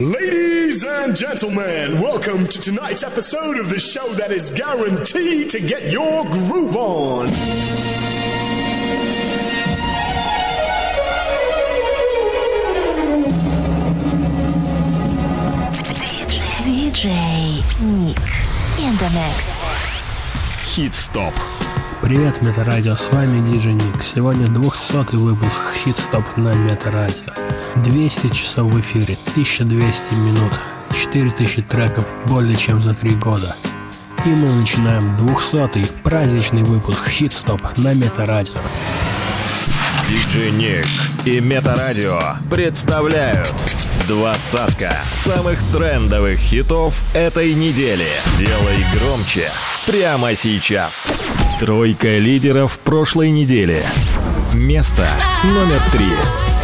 Ladies and gentlemen, welcome to tonight's episode of the show that is guaranteed to get your groove on. DJ Nick in the mix. Hit Stop. Привет, Метарадио, с вами DJ Ник. Сегодня 200 выпуск Хит Стоп на Метарадио. 200 часов в эфире, 1200 минут, 4000 треков более чем за 3 года. И мы начинаем 200-й праздничный выпуск «Хит-стоп» на Метарадио. Диджей Ник и Метарадио представляют двадцатка самых трендовых хитов этой недели. Делай громче прямо сейчас. Тройка лидеров прошлой недели. Место номер три.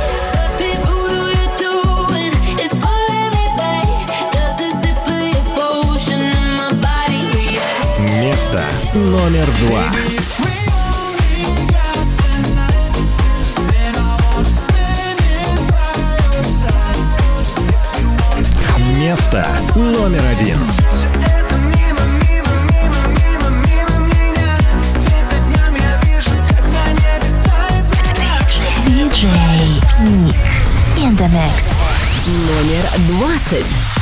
место номер два. Место номер один. Диджей Ник. Индемекс. Номер двадцать.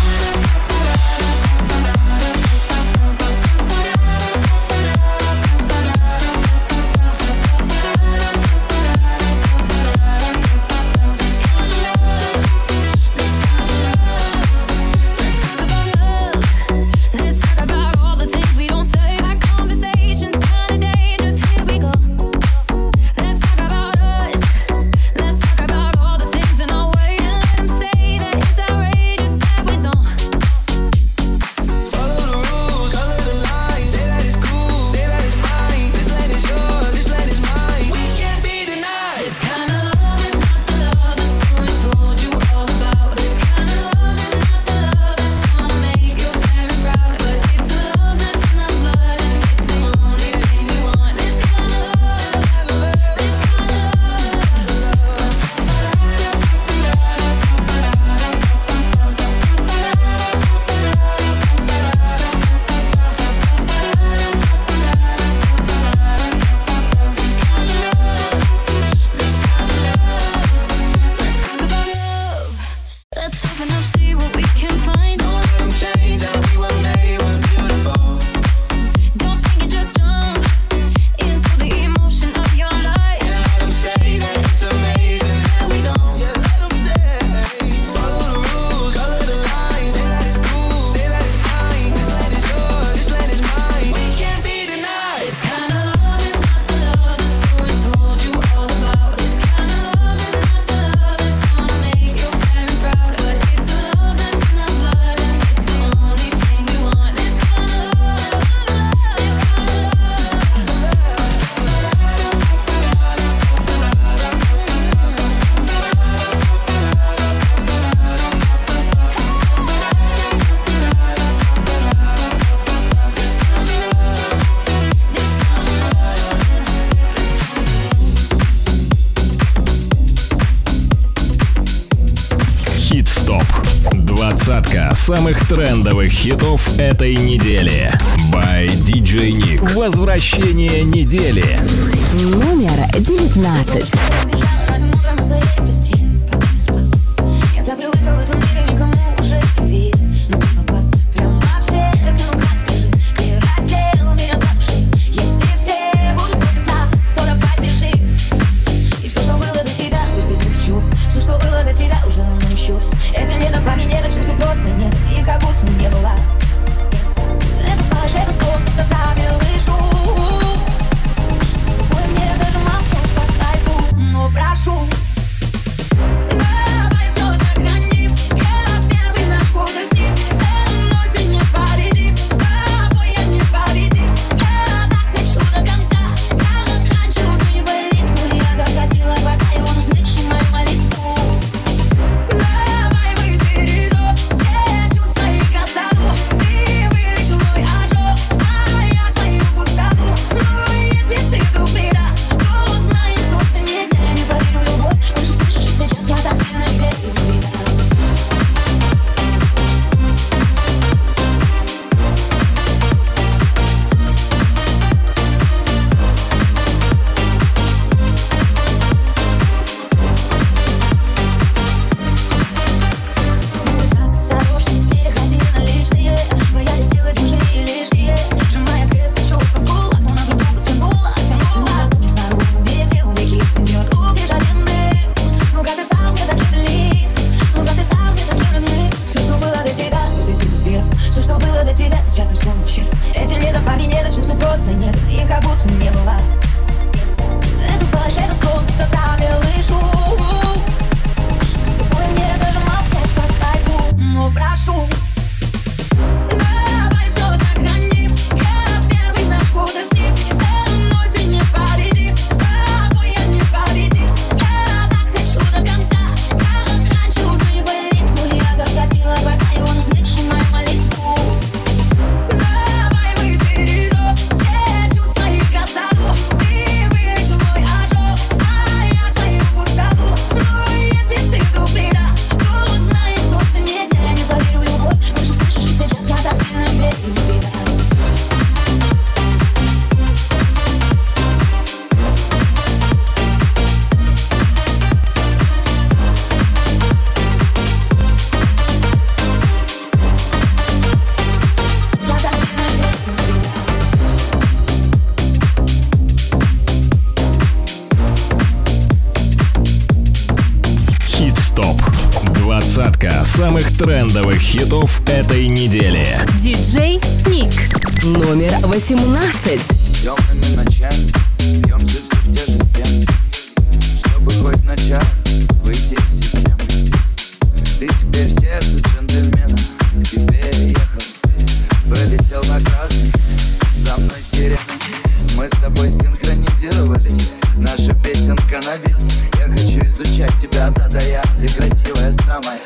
Двадцатка самых трендовых хитов этой недели. By DJ Nick. Возвращение недели. Номер девятнадцать. Мы с тобой синхронизировались. Наша песенка на бис. Я хочу изучать тебя, да-да я. Ты красивая самая.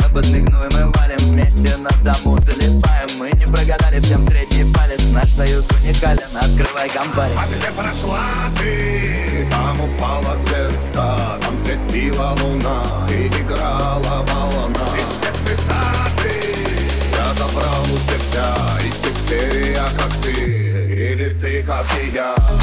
Я подмигну и мы валим вместе На дому. Залипаем. Мы не прогадали всем средний палец. Наш союз уникален, открывай гамбарик А где прошла ты? Там упала звезда Там светила луна И играла волна. И все цитаты. Я забрал у тебя Yeah.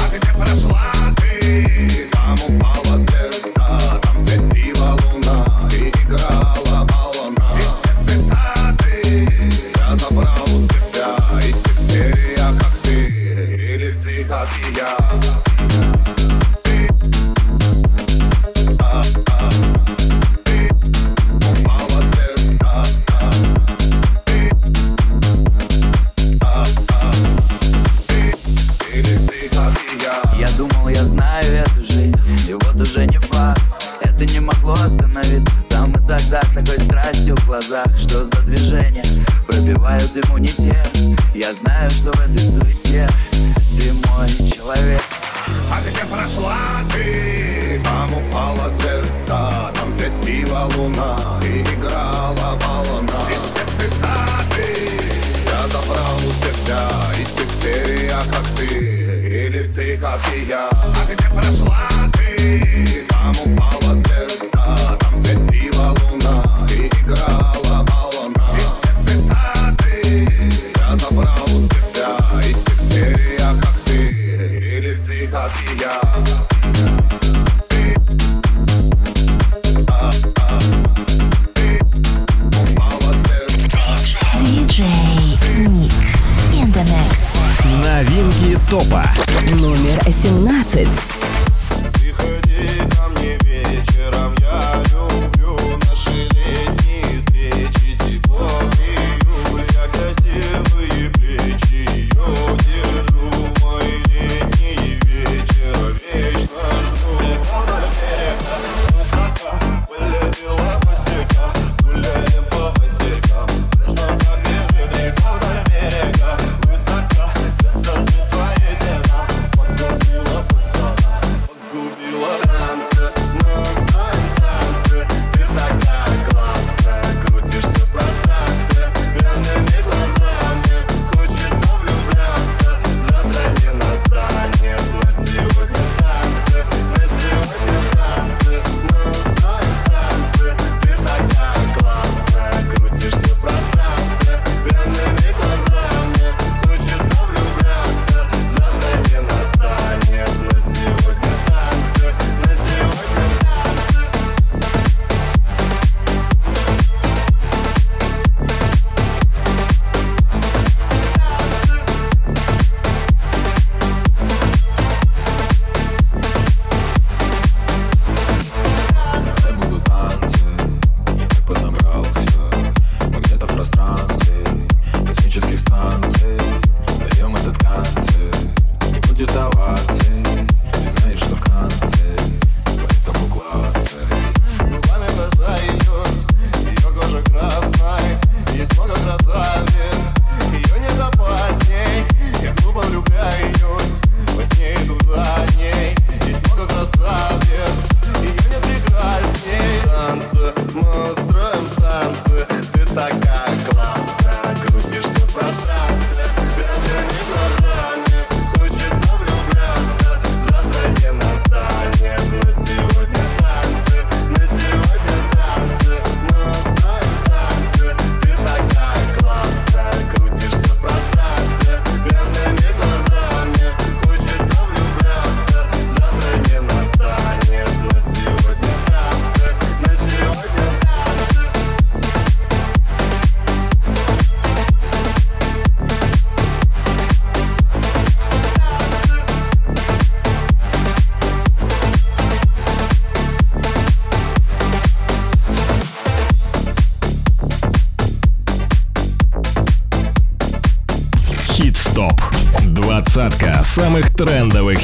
Yeah.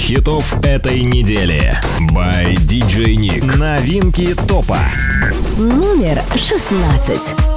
хитов этой недели. By DJ Nick. Новинки топа. Номер шестнадцать.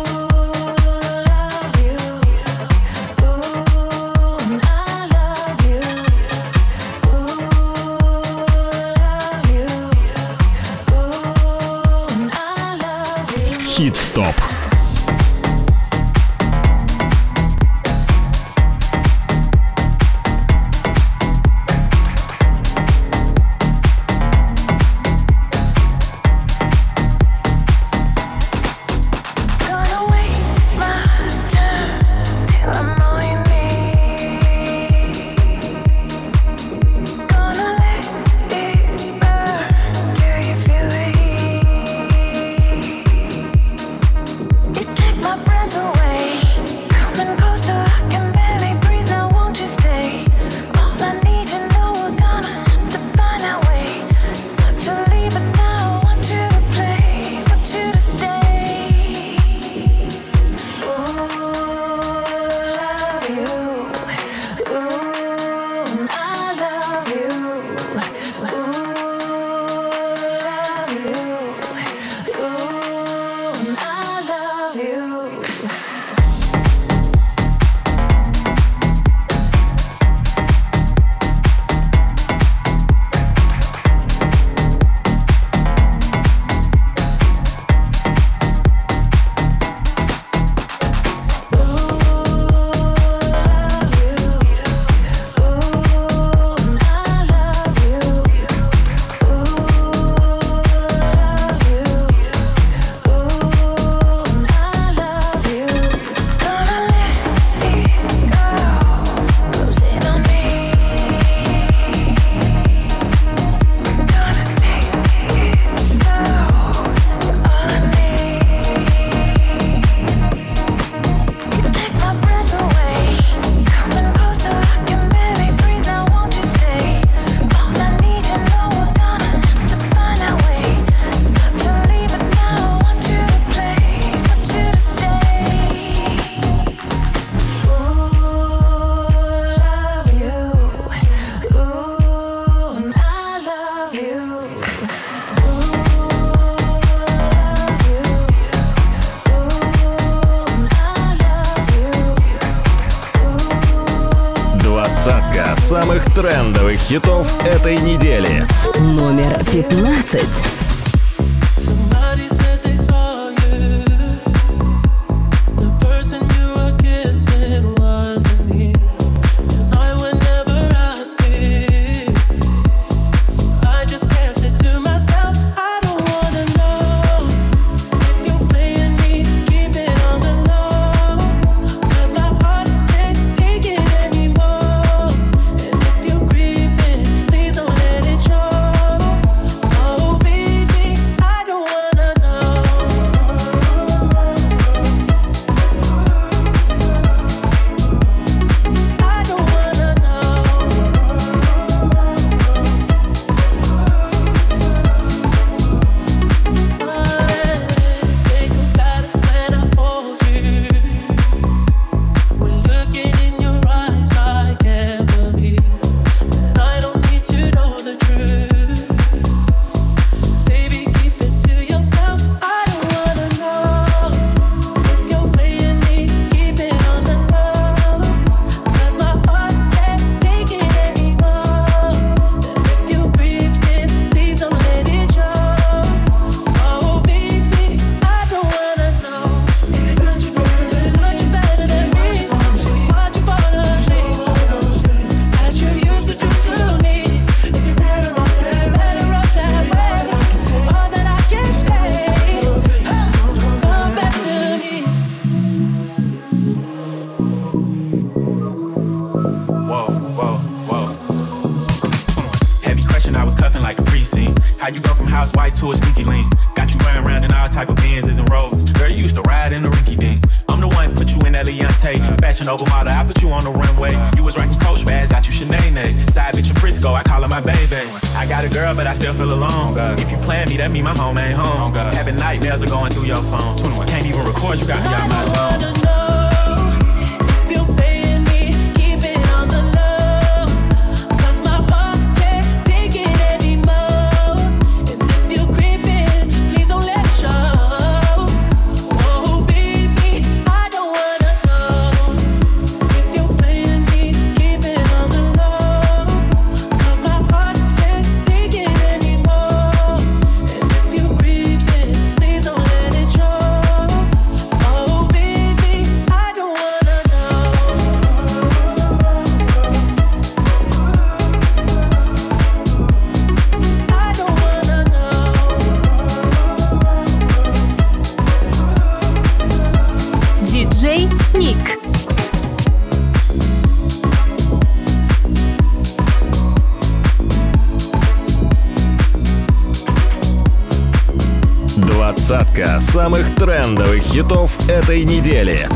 хитов этой недели. Номер 15. Хитов этой недели.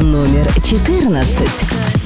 Номер 14.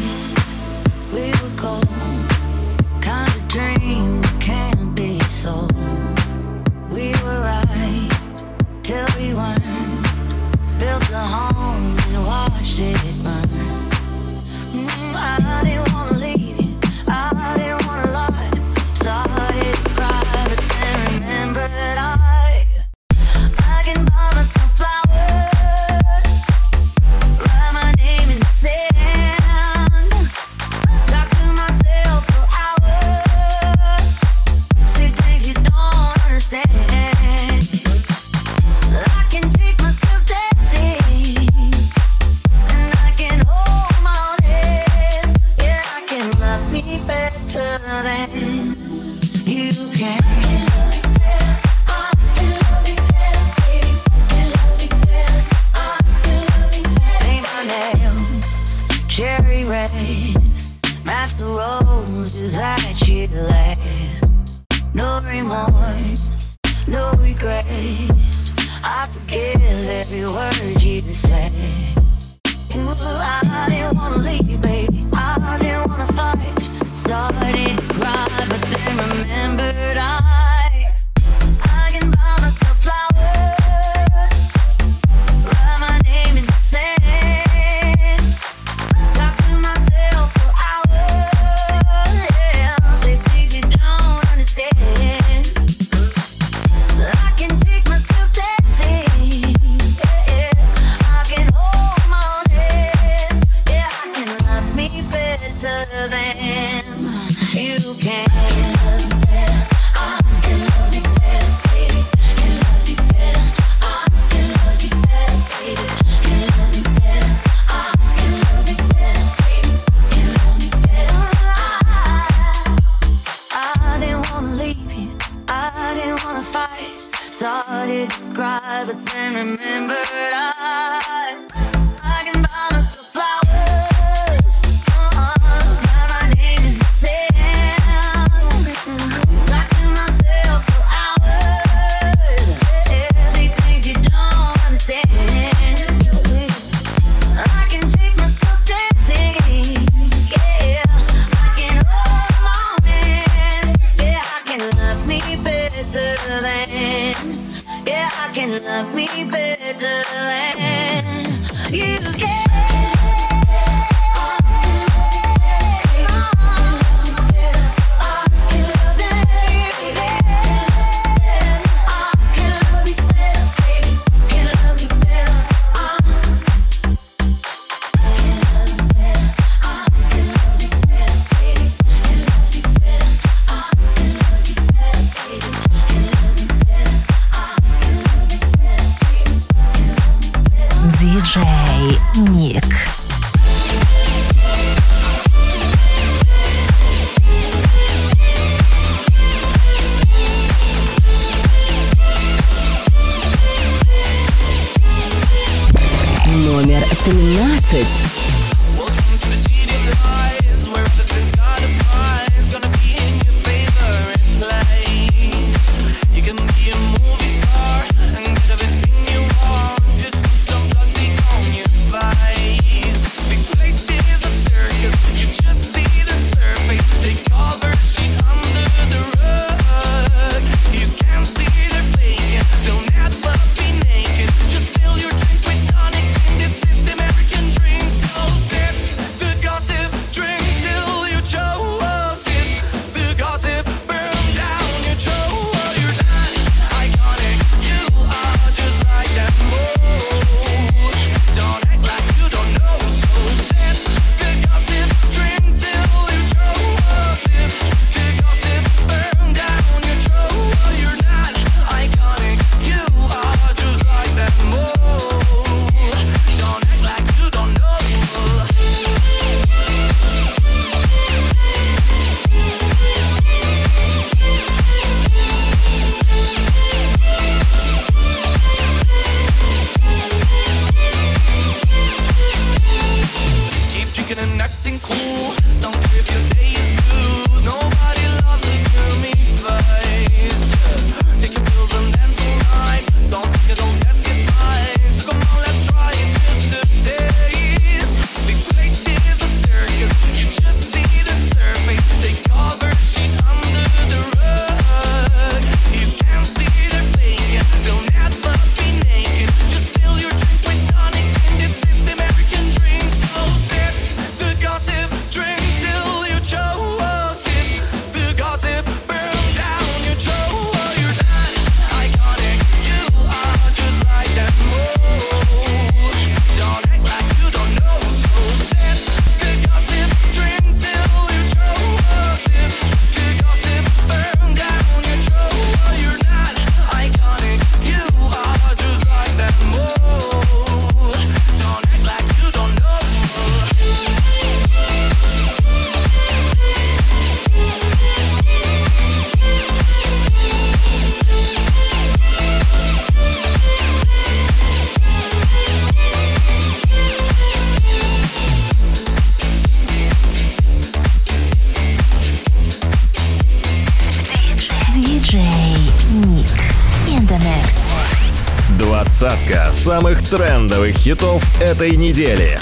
самых трендовых хитов этой недели.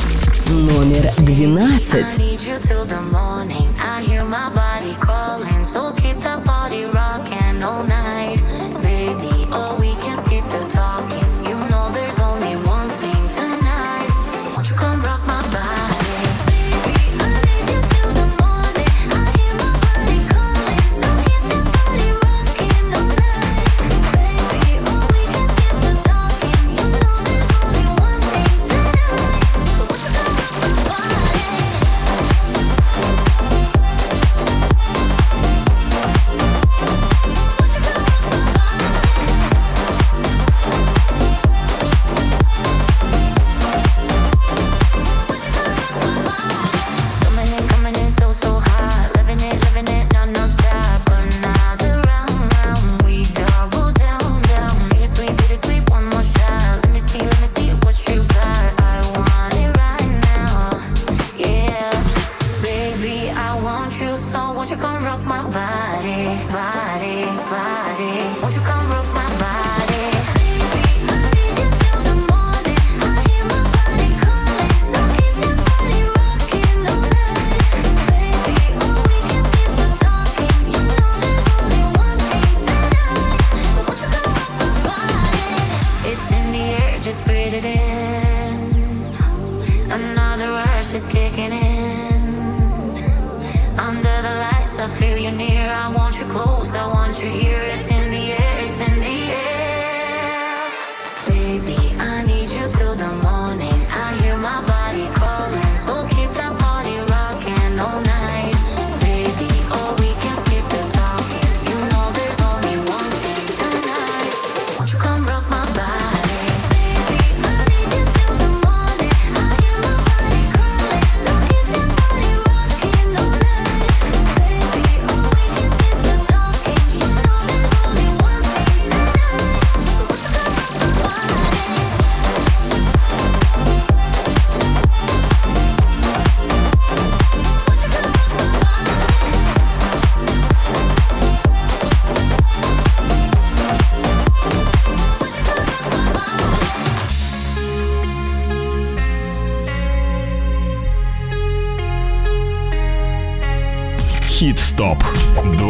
Номер 12.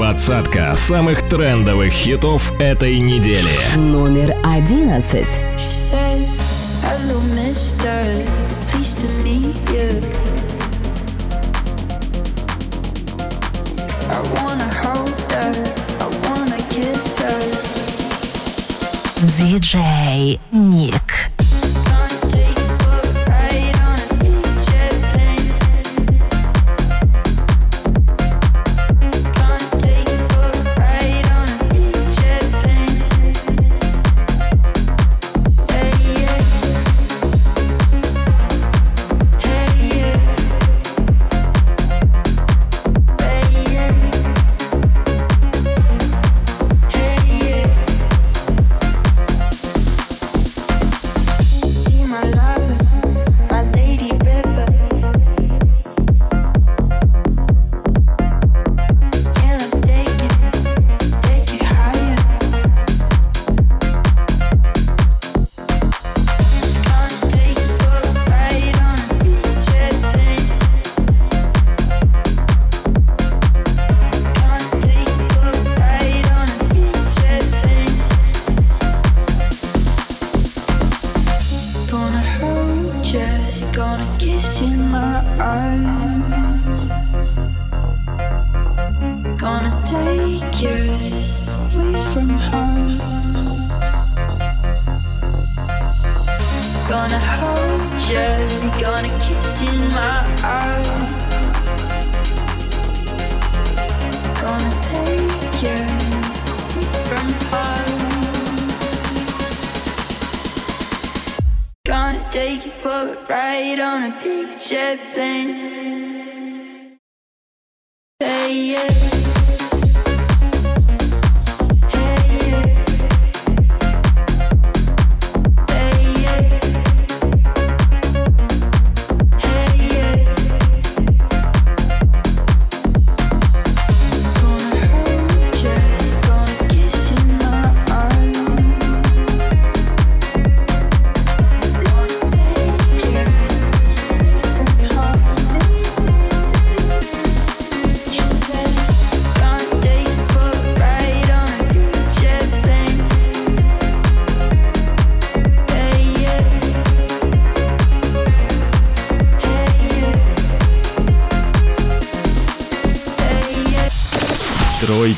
Двадцатка самых трендовых хитов этой недели. Номер одиннадцать. Диджей Ник. take you for a ride on a big jet plane. Hey, yeah.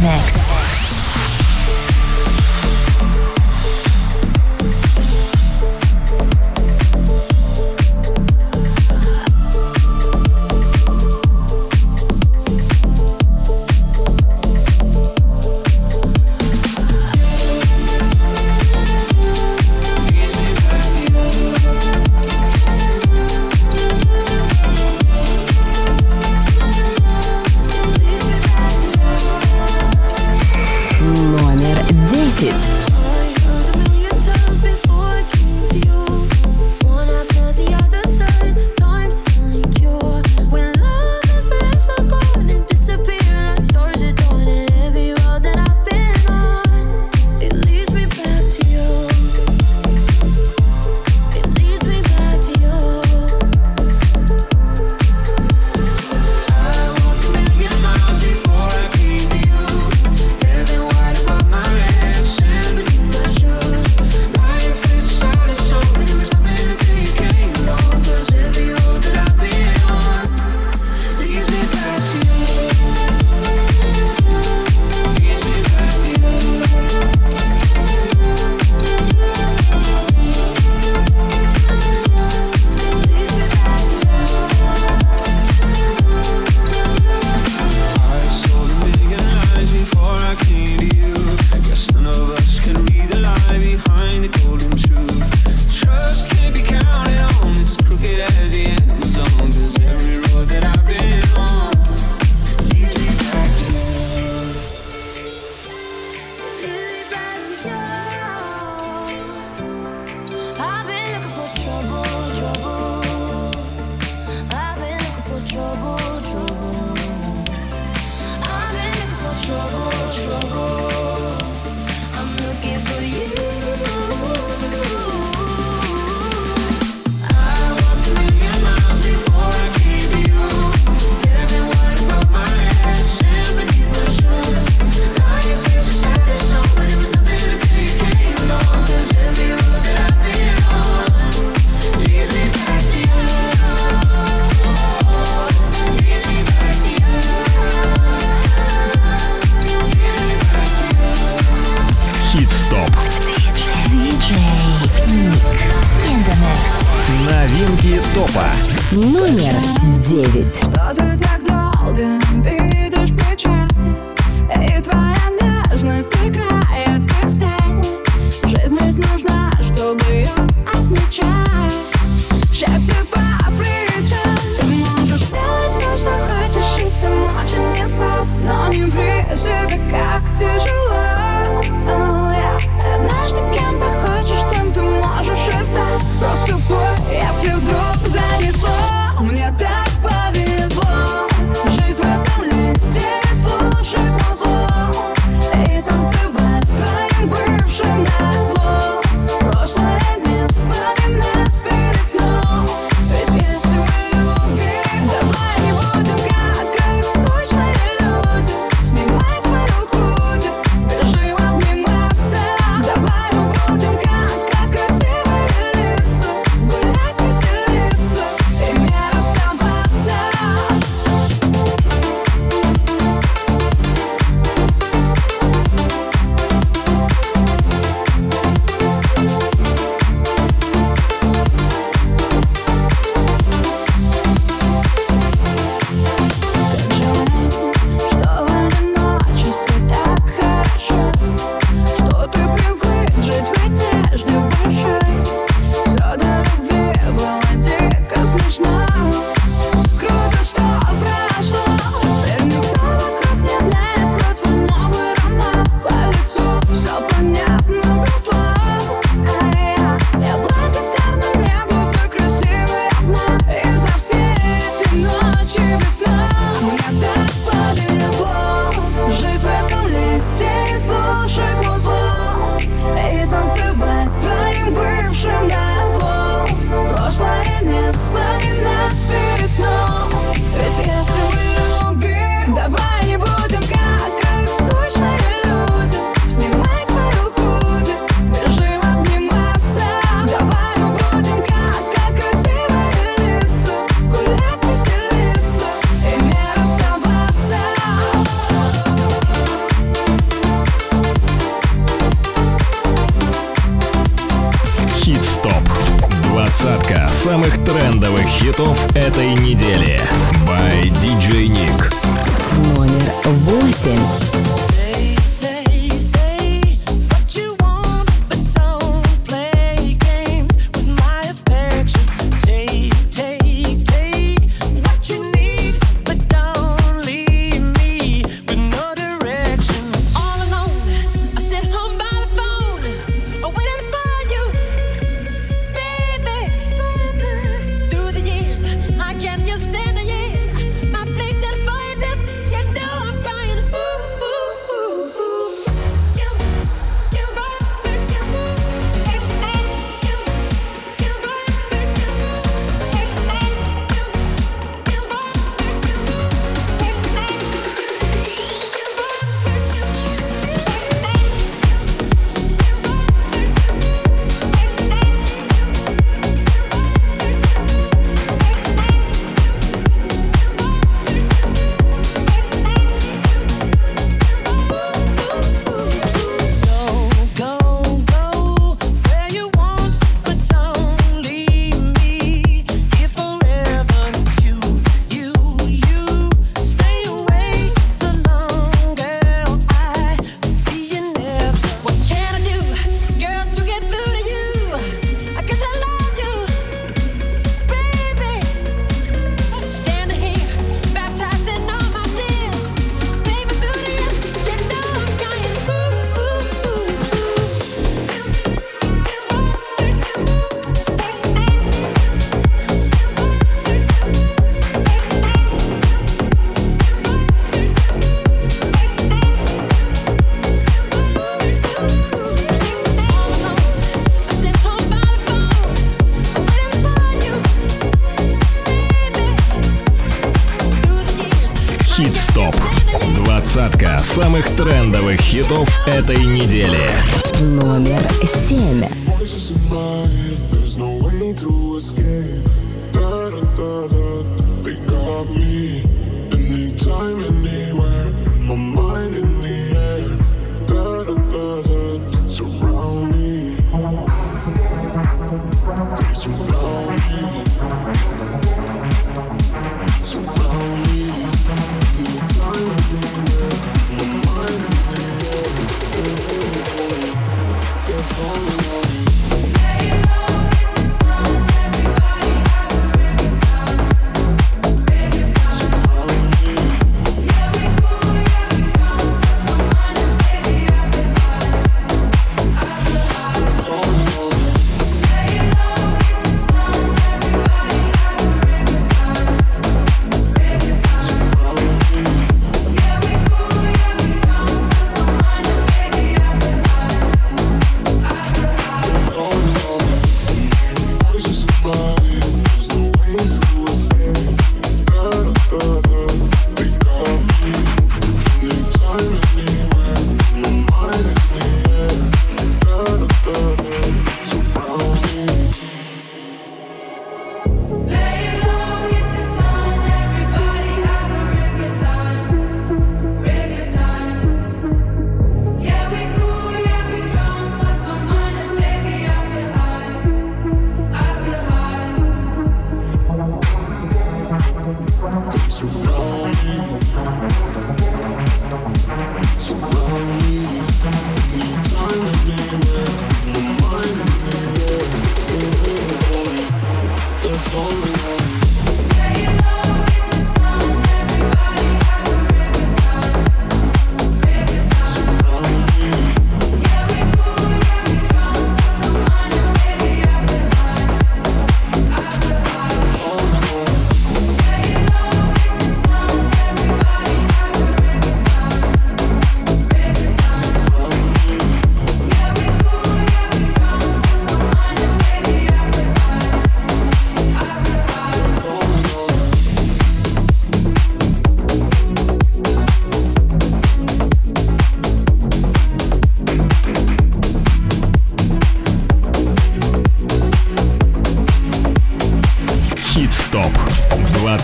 mix. номер семь. Anytime, anywhere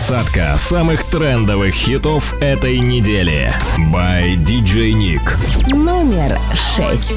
Двадцатка самых трендовых хитов этой недели. By DJ Nick. Номер шесть.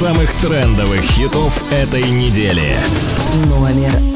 Самых трендовых хитов этой недели. Номер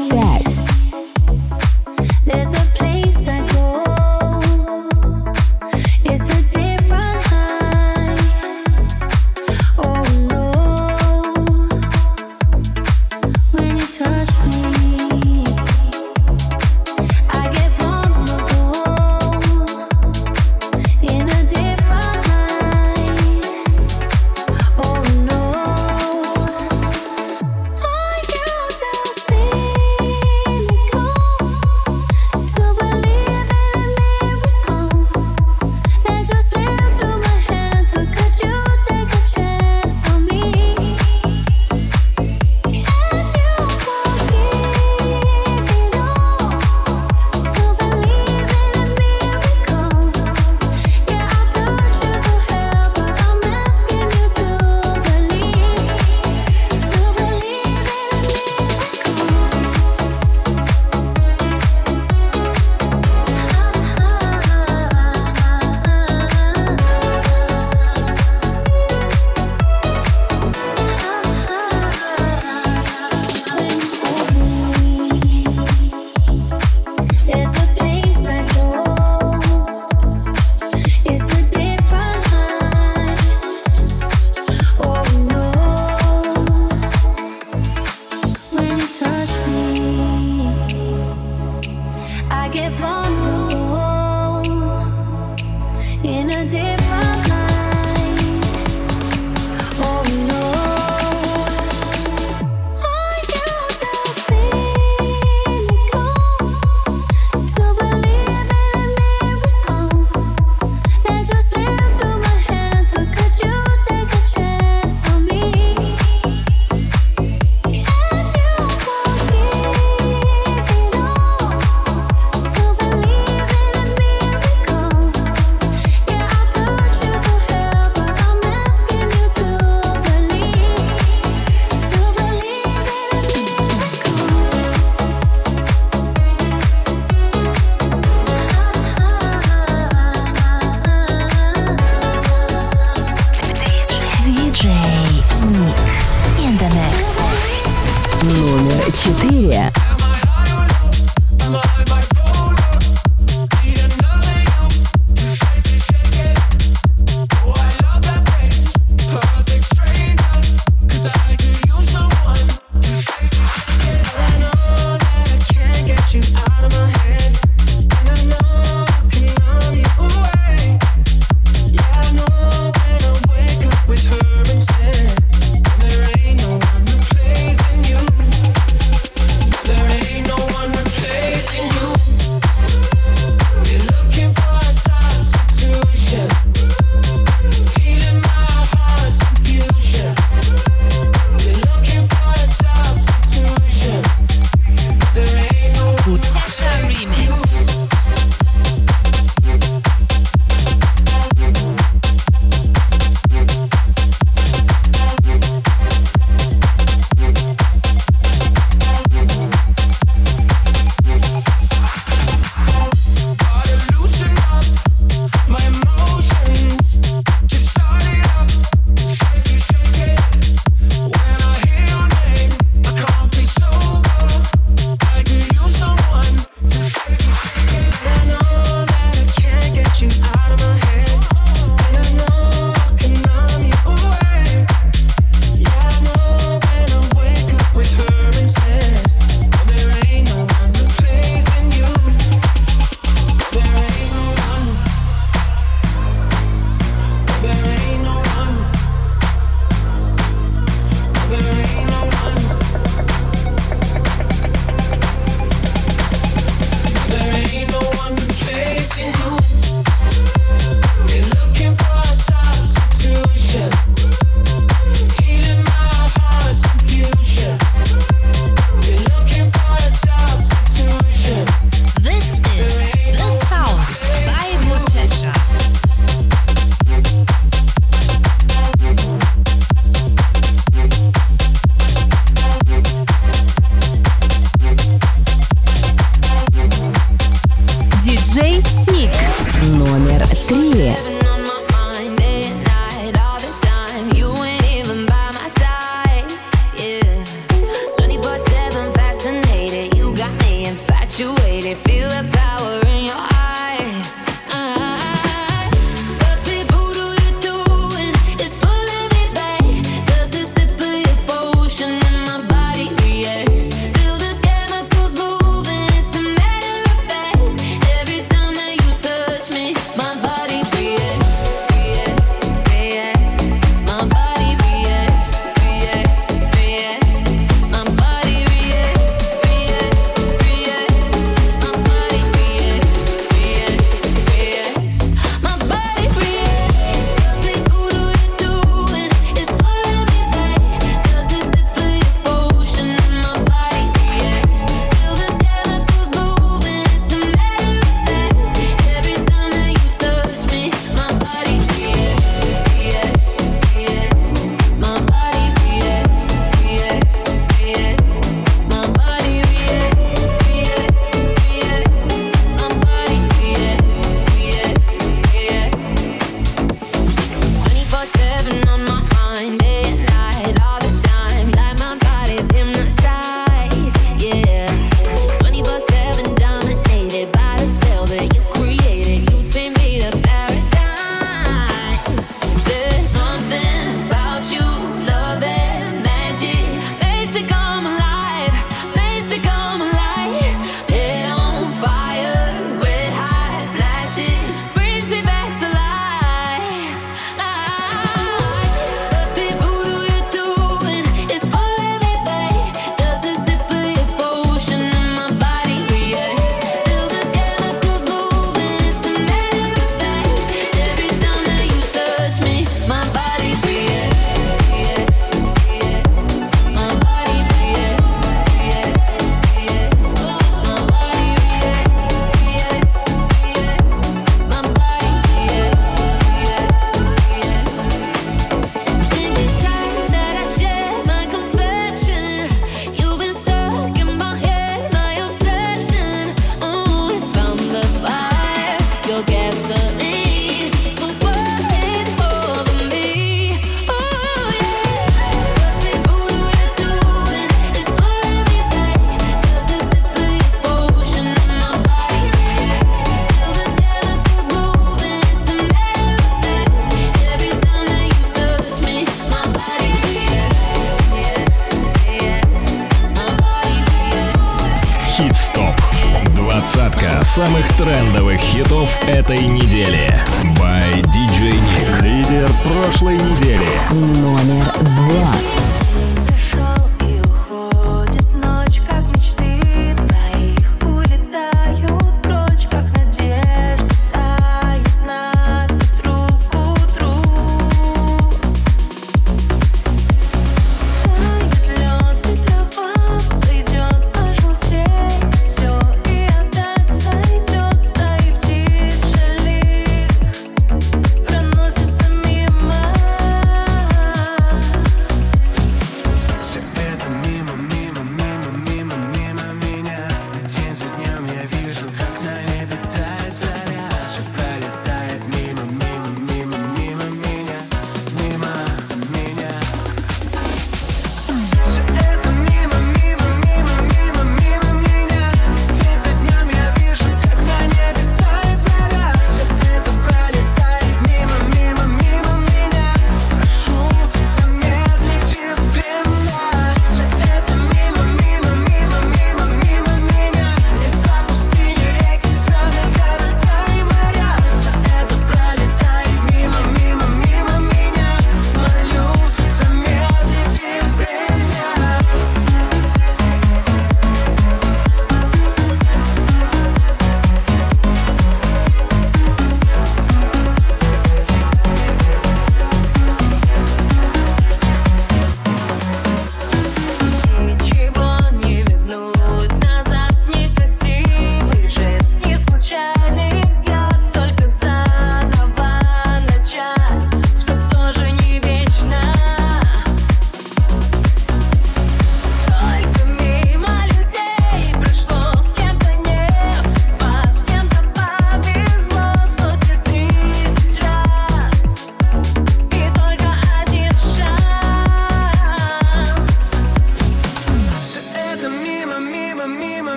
самых трендовых хитов этой недели.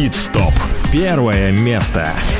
Хит-стоп. Первое место. Первое место.